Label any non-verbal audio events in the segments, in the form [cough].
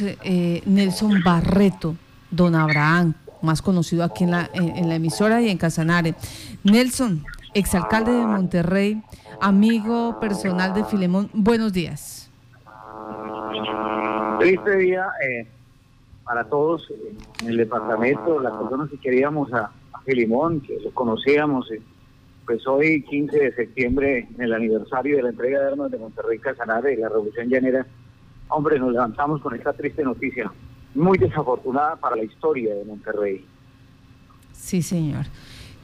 eh, Nelson Barreto, don Abraham, más conocido aquí en la, emisora y en Casanare. Nelson, exalcalde de Monterrey, amigo personal de Filemón, buenos días. Triste día eh, para todos en el departamento, las personas que queríamos a, Filemón, que lo conocíamos. Eh, pues hoy, 15 de septiembre, en el aniversario de la entrega de armas de Monterrey Casanare, la Revolución Llanera, hombre, nos levantamos con esta triste noticia, muy desafortunada para la historia de Monterrey. Sí, señor.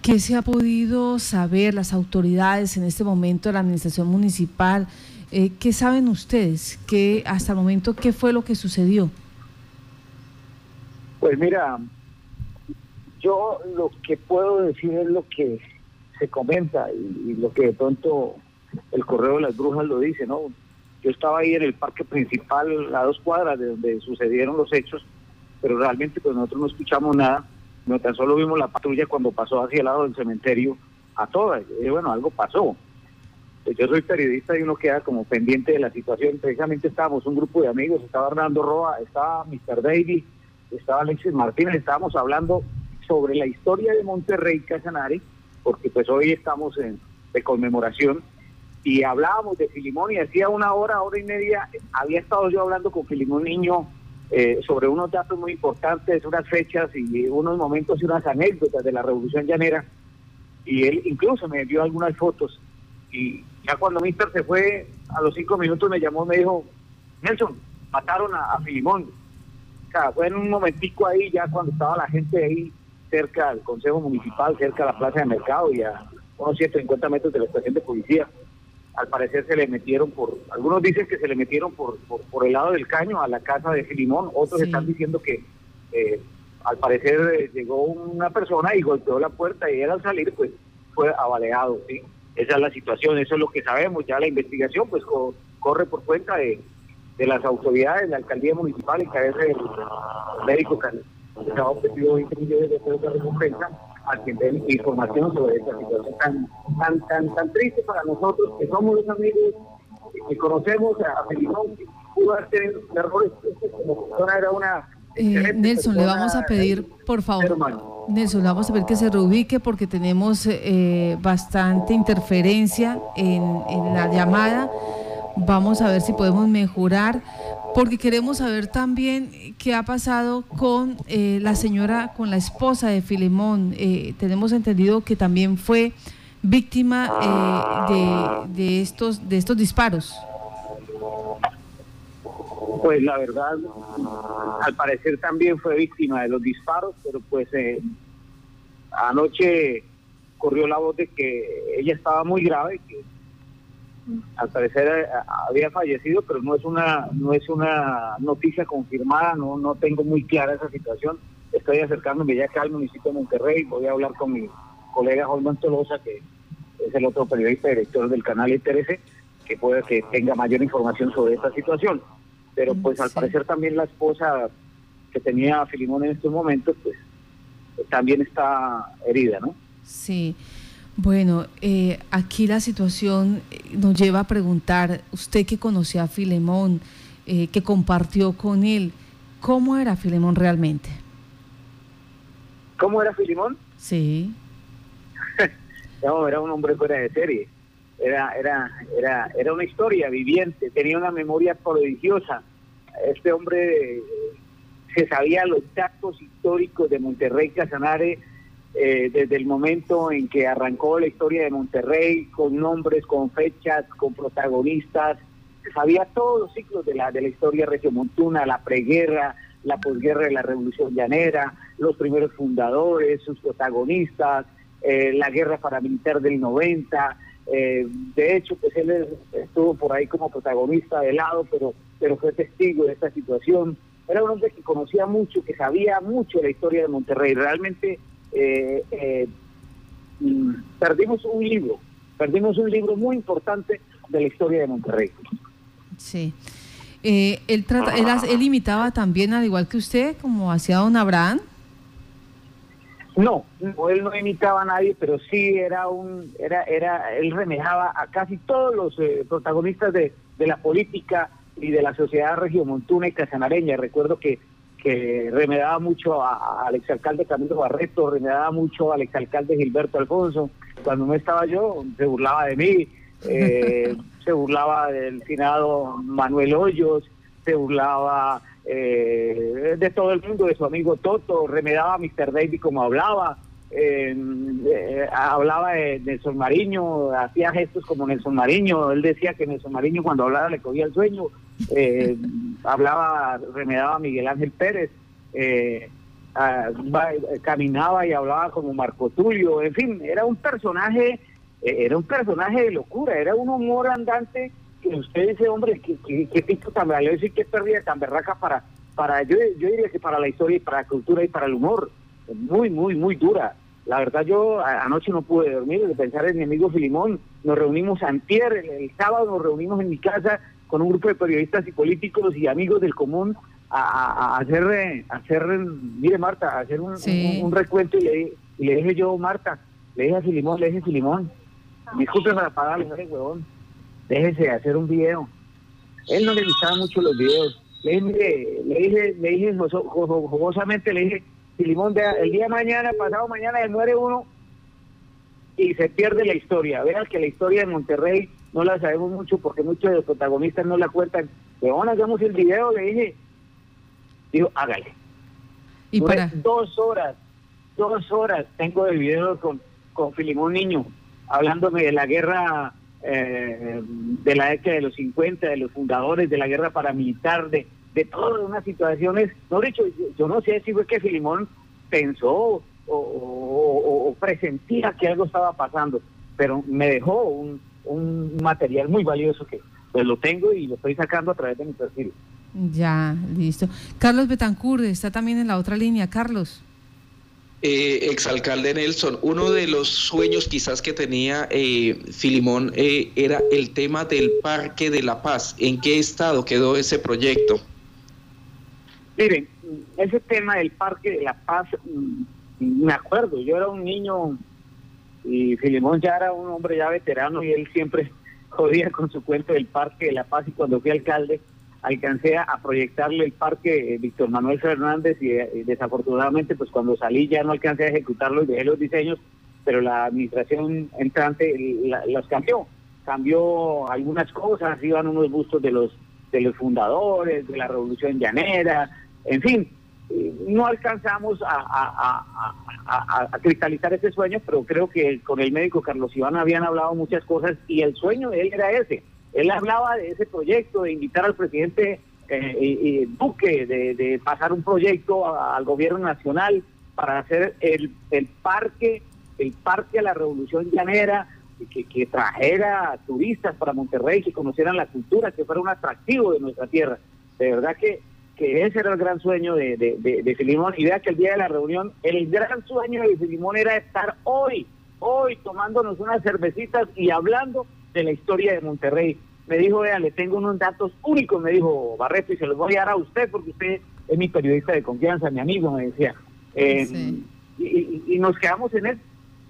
¿Qué se ha podido saber las autoridades en este momento de la administración municipal? Eh, ¿Qué saben ustedes? ¿Qué, hasta el momento, ¿qué fue lo que sucedió? Pues mira, yo lo que puedo decir es lo que se comenta y, lo que de pronto el correo de las brujas lo dice, ¿no? Yo estaba ahí en el parque principal, a dos cuadras de donde sucedieron los hechos, pero realmente pues nosotros no escuchamos nada, no tan solo vimos la patrulla cuando pasó hacia el lado del cementerio a todas, y bueno, algo pasó. Pues yo soy periodista y uno queda como pendiente de la situación, precisamente estábamos un grupo de amigos, estaba Hernando Roa, estaba Mr. David, estaba Alexis Martínez, estábamos hablando sobre la historia de Monterrey Casanare, porque pues hoy estamos en, de conmemoración y hablábamos de Filimón y hacía una hora, hora y media, había estado yo hablando con Filimón Niño eh, sobre unos datos muy importantes, unas fechas y unos momentos y unas anécdotas de la Revolución Llanera y él incluso me envió algunas fotos y ya cuando Mister se fue, a los cinco minutos me llamó y me dijo, Nelson, mataron a, a Filimón. O sea, fue en un momentico ahí, ya cuando estaba la gente ahí cerca al Consejo Municipal, cerca a la Plaza de Mercado y a unos 150 metros de la estación de policía. Al parecer se le metieron por, algunos dicen que se le metieron por, por, el lado del caño a la casa de Filimón, otros están diciendo que eh, al parecer eh, llegó una persona y golpeó la puerta y él al salir pues fue abaleado, ¿sí? Esa es la situación, eso es lo que sabemos, ya la investigación pues corre por cuenta de, de las autoridades, la alcaldía municipal y cabeza del médico se ha ofrecido 20 millones de pesos de recompensa a quien dé información sobre esta situación tan, tan, tan, tan triste para nosotros, que somos los amigos, que conocemos a Felipón, que pudo tenido errores, como persona era una... Eh, Nelson, le vamos a pedir, por favor, Nelson, le vamos a pedir que se reubique porque tenemos eh, bastante interferencia en, en la llamada. Vamos a ver si podemos mejorar porque queremos saber también qué ha pasado con eh, la señora, con la esposa de Filemón. Eh, tenemos entendido que también fue víctima eh, de, estos, disparos. Pues la verdad, al parecer también fue víctima de los disparos, pero pues anoche corrió la voz de que ella estaba muy grave, que al parecer eh, había fallecido, pero no es una no es una noticia confirmada, no no tengo muy clara esa situación. Estoy acercándome ya acá al municipio de Monterrey, voy a hablar con mi colega Juan Tolosa, que es el otro periodista director del canal ITRC, que puede que tenga mayor información sobre esta situación. Pero pues al parecer también la esposa que tenía a Filimón en estos momentos, pues también está herida, ¿no? Sí. Bueno, eh, aquí la situación eh, nos lleva a preguntar, usted que conocía a Filemón, eh, que compartió con él, ¿cómo era Filemón realmente? ¿Cómo era Filemón? Sí. [laughs] no, era un hombre fuera de serie. Era, era, era, era una historia viviente, tenía una memoria prodigiosa. Este hombre se sabía los datos históricos de Monterrey Casanare eh, desde el momento en que arrancó la historia de Monterrey, con nombres, con fechas, con protagonistas, sabía todos los ciclos de la, de la historia regiomontuna, la preguerra, la posguerra de la Revolución Llanera, los primeros fundadores, sus protagonistas, eh, la guerra paramilitar del 90. Eh, de hecho, pues él estuvo por ahí como protagonista de lado, pero, pero fue testigo de esta situación. Era un hombre que conocía mucho, que sabía mucho la historia de Monterrey. Realmente eh, eh, perdimos un libro, perdimos un libro muy importante de la historia de Monterrey. Sí. Eh, él, trata, él, imitaba también, al igual que usted, como hacía don Abraham. No, él no imitaba a nadie, pero sí era un, era, era, él remejaba a casi todos los protagonistas de, de, la política y de la sociedad regiomontuna y casanareña. Recuerdo que, que remedaba mucho al exalcalde Camilo Barreto, remedaba mucho al exalcalde Gilberto Alfonso. Cuando no estaba yo, se burlaba de mí, eh, [laughs] se burlaba del finado Manuel Hoyos, se burlaba eh, de todo el mundo, de su amigo Toto, remedaba a Mr. David como hablaba, eh, hablaba de Nelson Mariño, hacía gestos como Nelson Mariño, él decía que Nelson Mariño cuando hablaba le cogía el sueño, eh, hablaba, remedaba a Miguel Ángel Pérez, caminaba y hablaba como Marco Tulio, en fin, era un personaje, era un personaje de locura, era un humor andante que usted dice, hombre, qué, qué, qué tan valioso y qué pérdida tan berraca para, para yo, yo diría que para la historia y para la cultura y para el humor. Muy, muy, muy dura. La verdad yo anoche no pude dormir de pensar en mi amigo Filimón. Nos reunimos antier, el, sábado nos reunimos en mi casa con un grupo de periodistas y políticos y amigos del común a, hacer, eh, hacer, mire Marta, a hacer un, recuento y le, dije yo, Marta, le dije a Filimón, le dije Filimón, disculpe para pagarle, huevón déjese de hacer un video. Él no le gustaba mucho los videos. Le dije, le dije, le dije jugosamente, le dije, si Limón, el día de mañana, pasado mañana, se muere uno y se pierde la historia. Vean que la historia de Monterrey no la sabemos mucho porque muchos de los protagonistas no la cuentan. Pero bueno, hagamos el video, le dije, digo, hágale. Y para dos horas, dos horas tengo el video con, con Filimón Niño, hablándome de la guerra eh, de la década de los 50, de los fundadores de la guerra paramilitar, de, de todas unas situaciones. No, dicho, yo, no sé si fue que Filimón pensó o, presentía que algo estaba pasando, pero me dejó un, un material muy valioso que pues lo tengo y lo estoy sacando a través de mi perfil. Ya, listo. Carlos Betancourt está también en la otra línea. Carlos eh, exalcalde Nelson, uno de los sueños quizás que tenía eh, Filimón eh, era el tema del Parque de la Paz. ¿En qué estado quedó ese proyecto? Miren, ese tema del Parque de la Paz, mm, me acuerdo, yo era un niño y Filimón ya era un hombre ya veterano y él siempre [laughs] jodía con su cuento del Parque de la Paz y cuando fui alcalde alcancé a proyectarle el parque eh, Víctor Manuel Fernández eh, y, desafortunadamente pues cuando salí ya no alcancé a ejecutarlo y dejé los diseños, pero la administración entrante los cambió, cambió algunas cosas, iban unos bustos de los de los fundadores, de la revolución llanera, en fin, no alcanzamos a, cristalizar ese sueño, pero creo que con el médico Carlos Iván habían hablado muchas cosas y el sueño de él era ese, él hablaba de ese proyecto, de invitar al presidente eh, Duque, de, pasar un proyecto al gobierno nacional para hacer el, el parque, el parque a la revolución llanera, que, que trajera turistas para Monterrey, que conocieran la cultura, que fuera un atractivo de nuestra tierra. De verdad que, que ese era el gran sueño de, de, de, Filimón. Y vea que el día de la reunión, el gran sueño de Filimón era estar hoy, hoy tomándonos unas cervecitas y hablando de la historia de Monterrey. Me dijo, vea, le tengo unos datos únicos, me dijo Barreto, y se los voy a dar a usted porque usted es mi periodista de confianza, mi amigo, me decía. Eh, y, nos quedamos en él,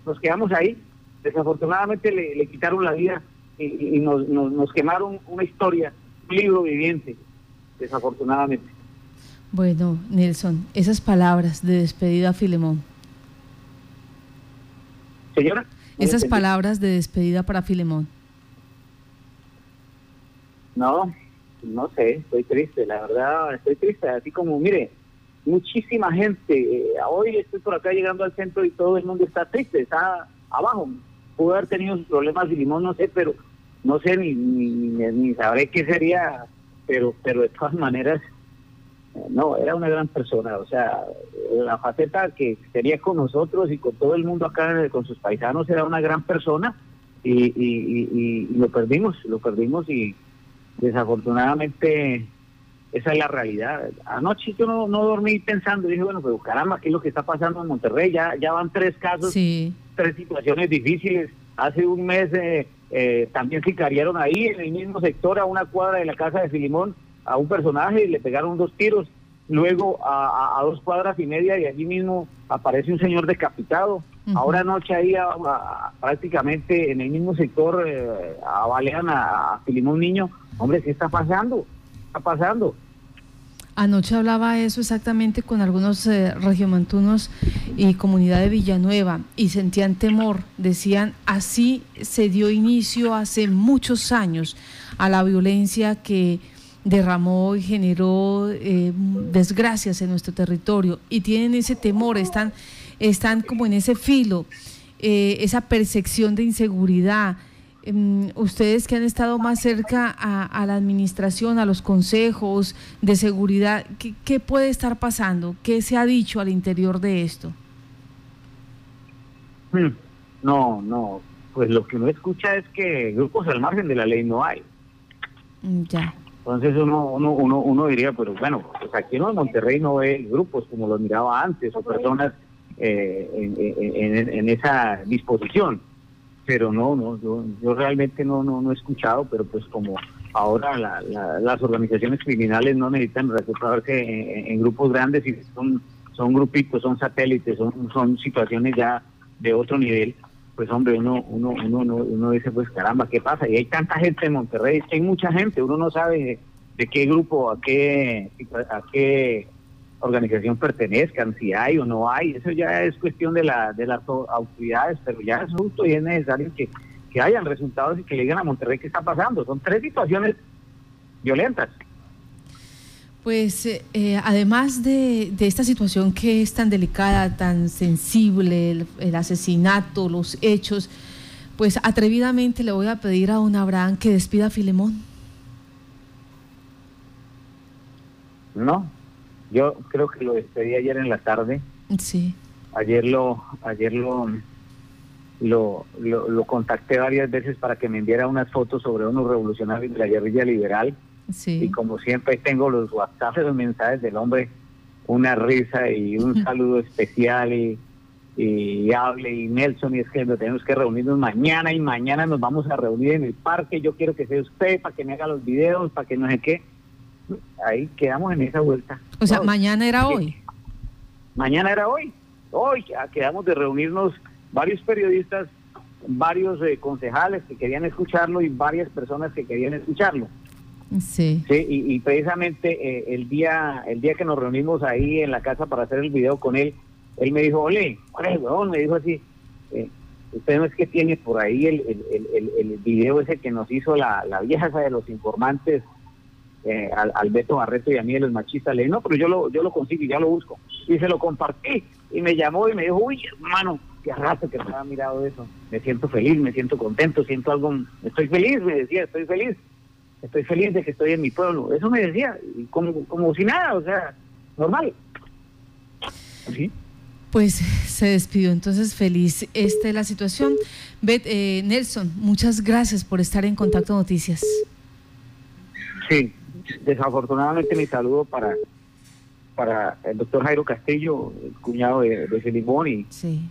nos quedamos ahí. Desafortunadamente le, quitaron la vida y, nos, nos, quemaron una historia, un libro viviente, desafortunadamente. Bueno, Nelson, esas palabras de despedida a Filemón. Señora. Esas palabras de despedida para Filemón. No, no sé, estoy triste, la verdad, estoy triste. Así como, mire, muchísima gente. Eh, hoy estoy por acá llegando al centro y todo el mundo está triste, está abajo. Pudo haber tenido sus problemas y limón, no sé, pero no sé ni, ni, ni, sabré qué sería, pero, pero de todas maneras, no, era una gran persona. O sea, la faceta que sería con nosotros y con todo el mundo acá, con sus paisanos, era una gran persona y, y, y lo perdimos, lo perdimos y desafortunadamente esa es la realidad. Anoche yo no, no dormí pensando, dije, bueno, pero caramba, ¿qué es lo que está pasando en Monterrey? Ya, ya van tres casos, tres situaciones difíciles. Hace un mes eh, eh, también sicariaron ahí, en el mismo sector, a una cuadra de la casa de Filimón, a un personaje y le pegaron dos tiros. Luego a, dos cuadras y media y allí mismo aparece un señor decapitado. Ahora anoche ahí prácticamente en el mismo sector eh, avalean a, Filimón Niño Hombre, ¿qué está pasando? está pasando. Anoche hablaba eso exactamente con algunos eh, regiomontunos y comunidad de Villanueva y sentían temor. Decían, así se dio inicio hace muchos años a la violencia que derramó y generó eh, desgracias en nuestro territorio y tienen ese temor, están, están como en ese filo, eh, esa percepción de inseguridad. Em, ustedes que han estado más cerca a, la administración, a los consejos de seguridad, ¿qué, puede estar pasando? ¿Qué se ha dicho al interior de esto? Hmm. No, no, pues lo que uno escucha es que grupos al margen de la ley no hay. Mm, ya. Entonces uno, uno, uno, uno diría, pero bueno, pues aquí en Monterrey no ve grupos como los miraba antes o personas eh, en, en, esa disposición. Pero no, no, yo, yo realmente no, no, no he escuchado, pero pues como ahora las organizaciones criminales no necesitan recuperarse en, grupos grandes y son, son grupitos, son satélites, son, son situaciones ya de otro nivel, pues hombre, uno, uno, uno, uno, dice, pues caramba, ¿qué pasa? Y hay tanta gente en Monterrey, hay mucha gente, uno no sabe de, qué grupo, a qué, a qué organización pertenezcan, si hay o no hay, eso ya es cuestión de, la, de las autoridades, pero ya es justo y es necesario que, que hayan resultados y que le digan a Monterrey qué está pasando. Son tres situaciones violentas. Pues eh, eh, además de, de, esta situación que es tan delicada, tan sensible, el, asesinato, los hechos, pues atrevidamente le voy a pedir a un Abraham que despida a Filemón. No, yo creo que lo despedí ayer en la tarde. Sí. Ayer lo, ayer lo, lo, lo, contacté varias veces para que me enviara unas fotos sobre unos revolucionarios de la guerrilla liberal. Sí. Y como siempre tengo los WhatsApp, los mensajes del hombre, una risa y un [laughs] saludo especial y, y hable y Nelson y es que tenemos que reunirnos mañana y mañana nos vamos a reunir en el parque. Yo quiero que sea usted para que me haga los videos, para que no sé qué ahí quedamos en esa vuelta. O sea, mañana era hoy. Mañana era hoy. Hoy quedamos de reunirnos varios periodistas, varios eh, concejales que querían escucharlo y varias personas que querían escucharlo. Sí. sí y, precisamente eh, el día el día que nos reunimos ahí en la casa para hacer el video con él, él me dijo, ole, Me dijo así, eh, usted no es que tiene por ahí el, el, el, video ese que nos hizo la, vieja de los informantes eh, al, Barreto y a mí de los machistas, le dije, no, pero yo lo, yo lo consigo y ya lo busco. Y se lo compartí y me llamó y me dijo, uy, hermano, qué rato que me había mirado eso. Me siento feliz, me siento contento, siento algo, estoy feliz, me decía, estoy feliz. Estoy feliz de que estoy en mi pueblo. Eso me decía, como, como si nada, o sea, normal. ¿Sí? Pues se despidió entonces feliz. Esta es la situación. Bet, eh, Nelson, muchas gracias por estar en Contacto Noticias. Sí, desafortunadamente mi saludo para para el doctor Jairo Castillo, el cuñado de, de Filimón y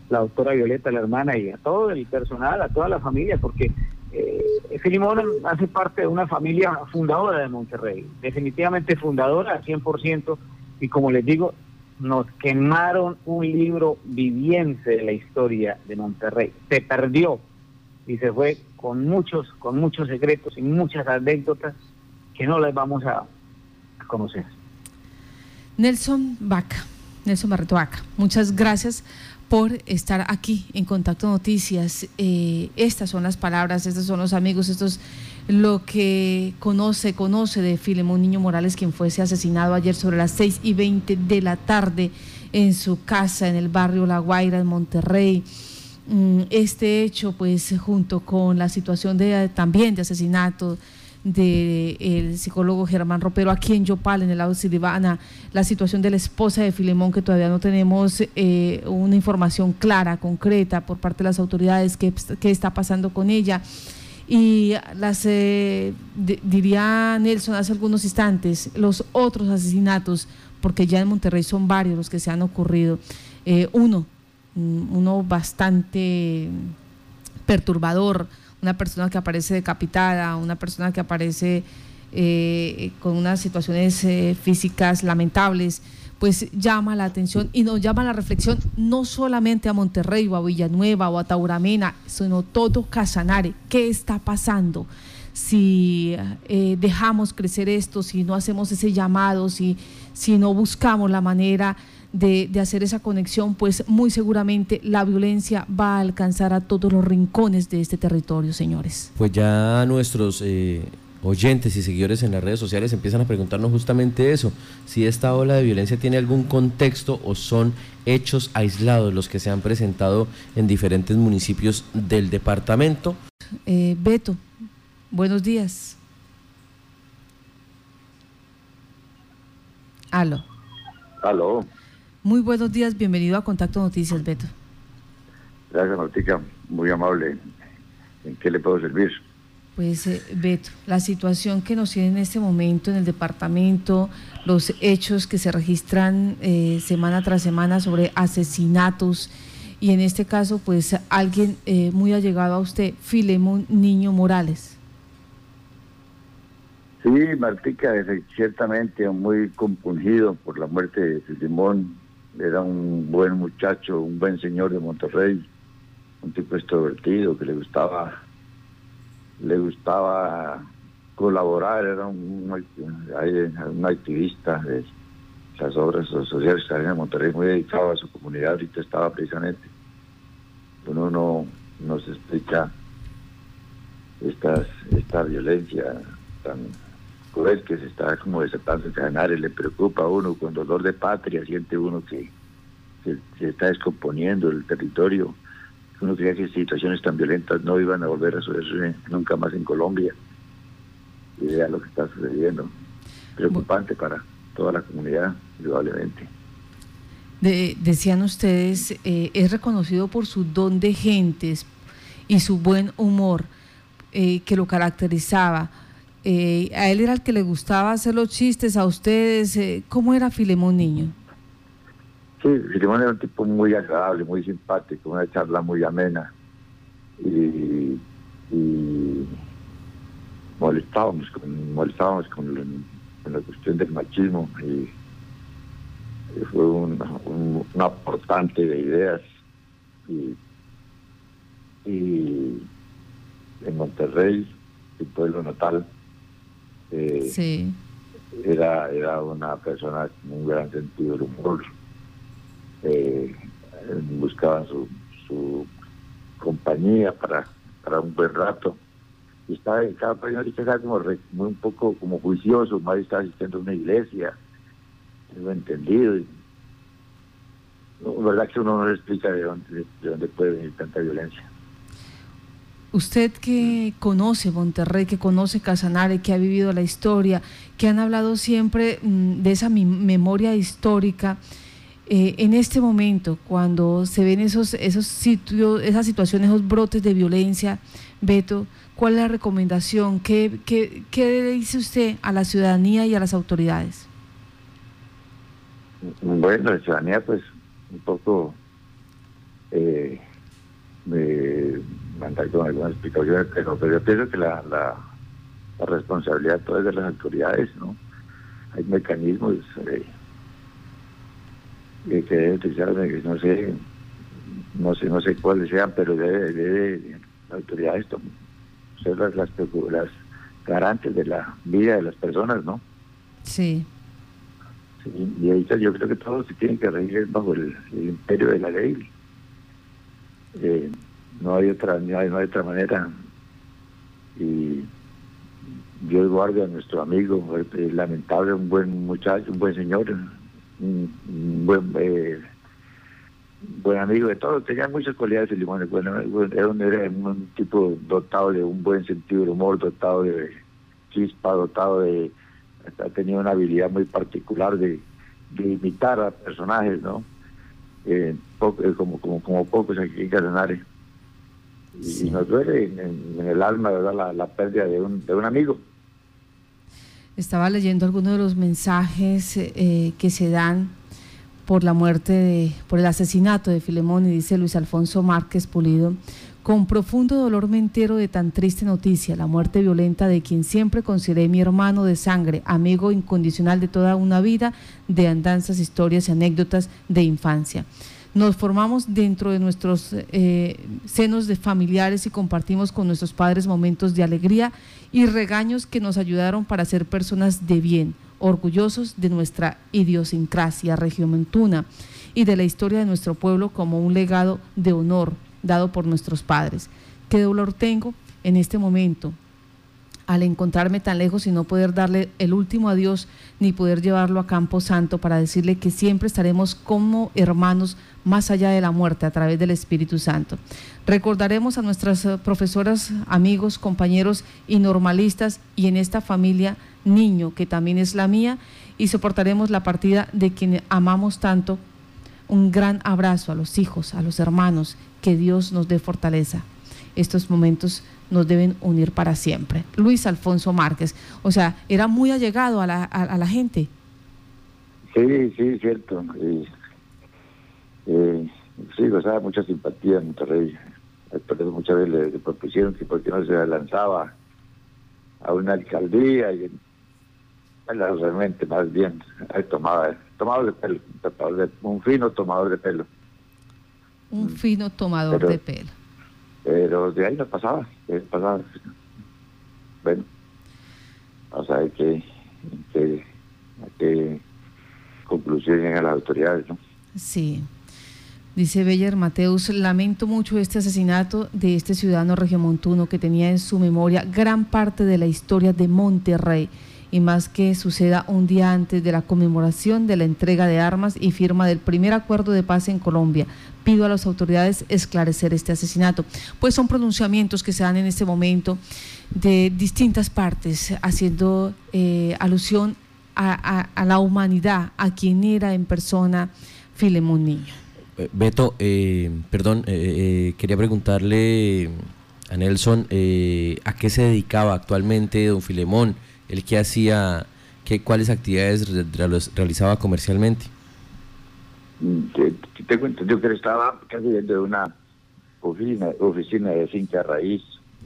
la doctora Violeta, la hermana, y a todo el personal, a toda la familia, porque eh, Filimón hace parte de una familia fundadora de Monterrey, definitivamente fundadora al 100%, y como les digo, nos quemaron un libro viviente de la historia de Monterrey. Se perdió y se fue con muchos, con muchos secretos y muchas anécdotas que no les vamos a, conocer. Nelson Vaca, Nelson Barreto Vaca, muchas gracias por estar aquí en Contacto Noticias. Eh, estas son las palabras, estos son los amigos, esto es lo que conoce, conoce de Filemón Niño Morales, quien fuese asesinado ayer sobre las 6 y 20 de la tarde en su casa en el barrio La Guaira, en Monterrey. Mm, este hecho, pues, junto con la situación de también de asesinato del psicólogo Germán Ropero aquí en Yopal, en el lado de Silvana, la situación de la esposa de Filemón, que todavía no tenemos eh, una información clara, concreta por parte de las autoridades, qué, está pasando con ella. Y las, eh, diría Nelson hace algunos instantes, los otros asesinatos, porque ya en Monterrey son varios los que se han ocurrido. Eh, uno, uno bastante perturbador, una persona que aparece decapitada, una persona que aparece eh, con unas situaciones eh, físicas lamentables, pues llama la atención y nos llama la reflexión no solamente a Monterrey o a Villanueva o a Tauramena, sino todo Casanare. ¿Qué está pasando? si eh, dejamos crecer esto, si no hacemos ese llamado, si, si no buscamos la manera de, hacer esa conexión, pues muy seguramente la violencia va a alcanzar a todos los rincones de este territorio, señores. Pues ya nuestros eh, oyentes y seguidores en las redes sociales empiezan a preguntarnos justamente eso, si esta ola de violencia tiene algún contexto o son hechos aislados los que se han presentado en diferentes municipios del departamento. Eh, Beto, buenos días. Aló. Aló. Muy buenos días, bienvenido a Contacto Noticias, Beto. Gracias, Martica, muy amable. ¿En qué le puedo servir? Pues, eh, Beto, la situación que nos tiene en este momento en el departamento, los hechos que se registran eh, semana tras semana sobre asesinatos y en este caso, pues, alguien eh, muy allegado a usted, Filemón Niño Morales. Sí, Martica, ciertamente muy compungido por la muerte de Filemón era un buen muchacho, un buen señor de Monterrey, un tipo extrovertido que le gustaba, le gustaba colaborar, era un, activista de las obras sociales que en Monterrey, muy dedicado a su comunidad, ahorita estaba precisamente. Uno no, no se explica estas, esta violencia tan cruel que se está como desatando en Canarias, le preocupa a uno con dolor de patria, siente uno que, se está descomponiendo el territorio. Uno creía que situaciones tan violentas no iban a volver a suceder nunca más en Colombia. Y vea lo que está sucediendo. Preocupante para toda la comunidad, indudablemente. decían ustedes, eh, es reconocido por su don de gentes y su buen humor eh, que lo caracterizaba eh, a él era el que le gustaba hacer los chistes a ustedes. Eh, ¿Cómo era Filemón Niño? Sí, Filemón era un tipo muy agradable, muy simpático, una charla muy amena. Y, molestábamos, con, molestábamos con, la cuestión del machismo. Y, fue un, aportante de ideas. Y en Monterrey, el pueblo natal, eh, sí. Era, era una persona con un gran sentido del humor. Eh, buscaban su, su compañía para, para un buen rato. Y estaba, cada persona estaba como muy un poco como juicioso, más estaba asistiendo a una iglesia, tengo entendido. Y, verdad que uno no le explica de dónde, de dónde puede venir tanta violencia. Usted que conoce Monterrey, que conoce Casanare, que ha vivido la historia, que han hablado siempre mm, de esa memoria histórica, eh, en este momento, cuando se ven esos, esos sitios, esas situaciones, esos brotes de violencia, Beto, ¿cuál es la recomendación? ¿Qué, qué, qué dice usted a la ciudadanía y a las autoridades? Bueno, la ciudadanía pues un poco... Eh, mandar con algunas explicaciones, pero, yo pienso que la, la, responsabilidad toda es de las autoridades, ¿no? Hay mecanismos eh, que deben utilizar, no sé, no sé, no sé cuáles sean, pero debe, debe las autoridades ser las, las, garantes de la vida de las personas, ¿no? Sí. sí y ahí yo creo que todos se tienen que regir bajo el, el imperio de la ley. Eh, no hay otra no hay, otra manera. Y Dios guarde a nuestro amigo lamentable un buen muchacho un buen señor un, buen eh, buen amigo de todos tenía muchas cualidades el limón bueno, era, un, era un tipo dotado de un buen sentido de humor dotado de chispa dotado de tenía una habilidad muy particular de, imitar a personajes no eh, eh, como como como pocos aquí en Casanare y nos duele en, el alma ¿verdad? La, pérdida de un, de un amigo. Estaba leyendo algunos de los mensajes eh, que se dan por la muerte, de, por el asesinato de Filemón y dice Luis Alfonso Márquez Pulido, con profundo dolor me entero de tan triste noticia, la muerte violenta de quien siempre consideré mi hermano de sangre, amigo incondicional de toda una vida, de andanzas, historias y anécdotas de infancia. Nos formamos dentro de nuestros eh, senos de familiares y compartimos con nuestros padres momentos de alegría y regaños que nos ayudaron para ser personas de bien, orgullosos de nuestra idiosincrasia regiomontuna y de la historia de nuestro pueblo como un legado de honor dado por nuestros padres. Qué dolor tengo en este momento al encontrarme tan lejos y no poder darle el último adiós ni poder llevarlo a Campo Santo para decirle que siempre estaremos como hermanos más allá de la muerte a través del Espíritu Santo. Recordaremos a nuestras eh, profesoras, amigos, compañeros y normalistas y en esta familia niño que también es la mía y soportaremos la partida de quien amamos tanto. Un gran abrazo a los hijos, a los hermanos, que Dios nos dé fortaleza. Estos momentos nos deben unir para siempre. Luis Alfonso Márquez, o sea, era muy allegado a la, a, la gente. Sí, sí, cierto. Eh, sí, gozaba mucha simpatía en Monterrey. Eso muchas veces le, propusieron que porque no se lanzaba a una alcaldía y realmente más bien tomaba tomador de pelo, un fino tomador de pelo. Un fino tomador de pelo. Pero de ahí no pasaba, pasaba. Bueno, o sea, que, que, a qué conclusión llegan las autoridades, ¿no? Sí. Dice Beller Mateus, lamento mucho este asesinato de este ciudadano regiomontuno que tenía en su memoria gran parte de la historia de Monterrey y más que suceda un día antes de la conmemoración de la entrega de armas y firma del primer acuerdo de paz en Colombia. Pido a las autoridades esclarecer este asesinato. Pues son pronunciamientos que se dan en este momento de distintas partes, haciendo eh, alusión a, la humanidad, a quien era en persona Filemón Niño. Eh, Beto, eh, perdón, quería preguntarle a Nelson a qué se dedicaba actualmente don Filemón, el que hacía, qué, cuáles actividades realizaba comercialmente. Te, te, cuento, yo que estaba casi dentro de una oficina, oficina de finca raíz,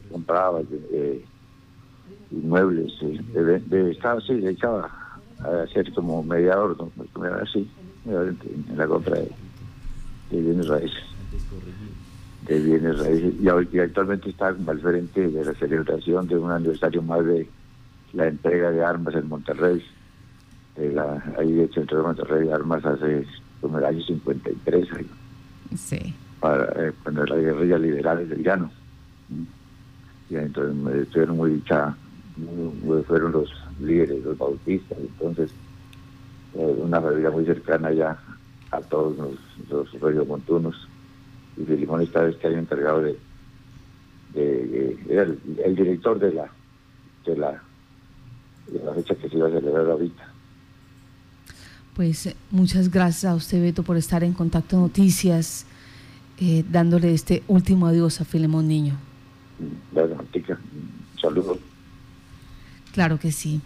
compraba inmuebles, de, de, estaba, dedicaba a ser como mediador, así, en la compra de bienes raíces. De bienes raíces. Y, actualmente está al frente de la celebración de un aniversario más de la entrega de armas en Monterrey. De la, ahí hecho Centro de Monterrey de Armas hace como el año 53. Ahí, sí. Para, eh, cuando la guerrilla liberal del llano. Y entonces estuvieron muy dicha, fueron los líderes, los bautistas, entonces eh, una familia muy cercana ya a todos los, los montunos y Filimón está este año encargado de, de, era el, director de la de la de la fecha que se iba a celebrar ahorita. Pues muchas gracias a usted Beto por estar en Contacto Noticias, eh, dándole este último adiós a Filemón Niño. Bueno, saludos. Claro que sí.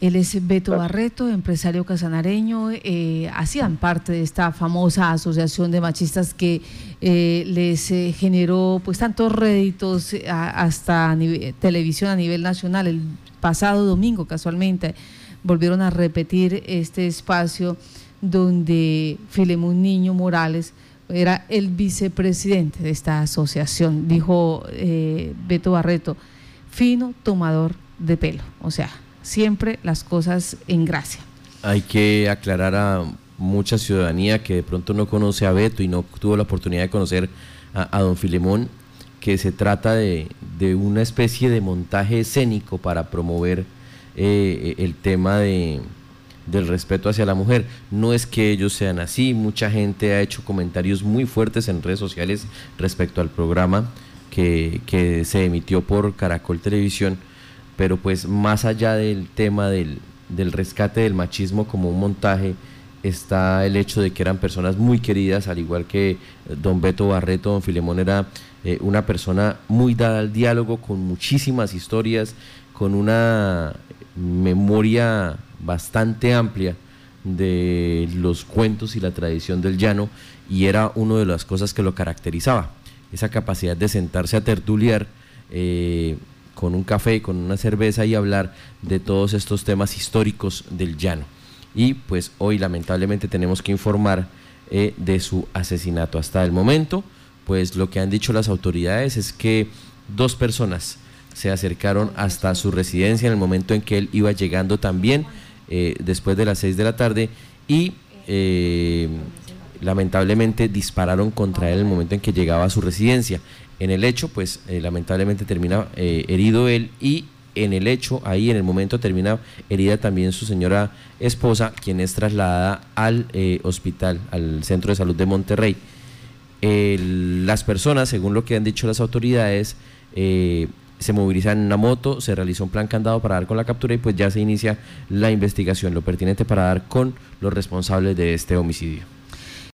Él es Beto Barreto, empresario casanareño. Eh, hacían parte de esta famosa asociación de machistas que eh, les eh, generó pues tantos réditos hasta televisión a nivel nacional. Pasado domingo, casualmente, volvieron a repetir este espacio donde Filemón Niño Morales era el vicepresidente de esta asociación. Dijo Beto Barreto, fino tomador de pelo. O sea, siempre las cosas en gracia. Hay que aclarar a mucha ciudadanía que de pronto no conoce a Beto y no tuvo la oportunidad de conocer a, don Filemón, que se trata de, una especie de montaje escénico para promover eh, el tema de, del respeto hacia la mujer. No es que ellos sean así, mucha gente ha hecho comentarios muy fuertes en redes sociales respecto al programa que, que se emitió por Caracol Televisión pero pues más allá del tema del, rescate del machismo como un montaje, está el hecho de que eran personas muy queridas, al igual que don Beto Barreto, don Filemón era eh, una persona muy dada al diálogo, con muchísimas historias, con una memoria bastante amplia de los cuentos y la tradición del llano, y era una de las cosas que lo caracterizaba, esa capacidad de sentarse a tertuliar. Eh, con un café, con una cerveza y hablar de todos estos temas históricos del llano. Y pues hoy lamentablemente tenemos que informar eh, de su asesinato. Hasta el momento, pues lo que han dicho las autoridades es que dos personas se acercaron hasta su residencia en el momento en que él iba llegando también, eh, después de las seis de la tarde, y eh, lamentablemente dispararon contra él en el momento en que llegaba a su residencia. En el hecho, pues lamentablemente termina herido él y en el hecho, ahí en el momento termina herida también su señora esposa, quien es trasladada al eh, hospital, al centro de salud de Monterrey. Las personas, según lo que han dicho las autoridades, eh, se movilizan en una moto, se realizó un plan candado para dar con la captura y pues ya se inicia la investigación, lo pertinente para dar con los responsables de este homicidio.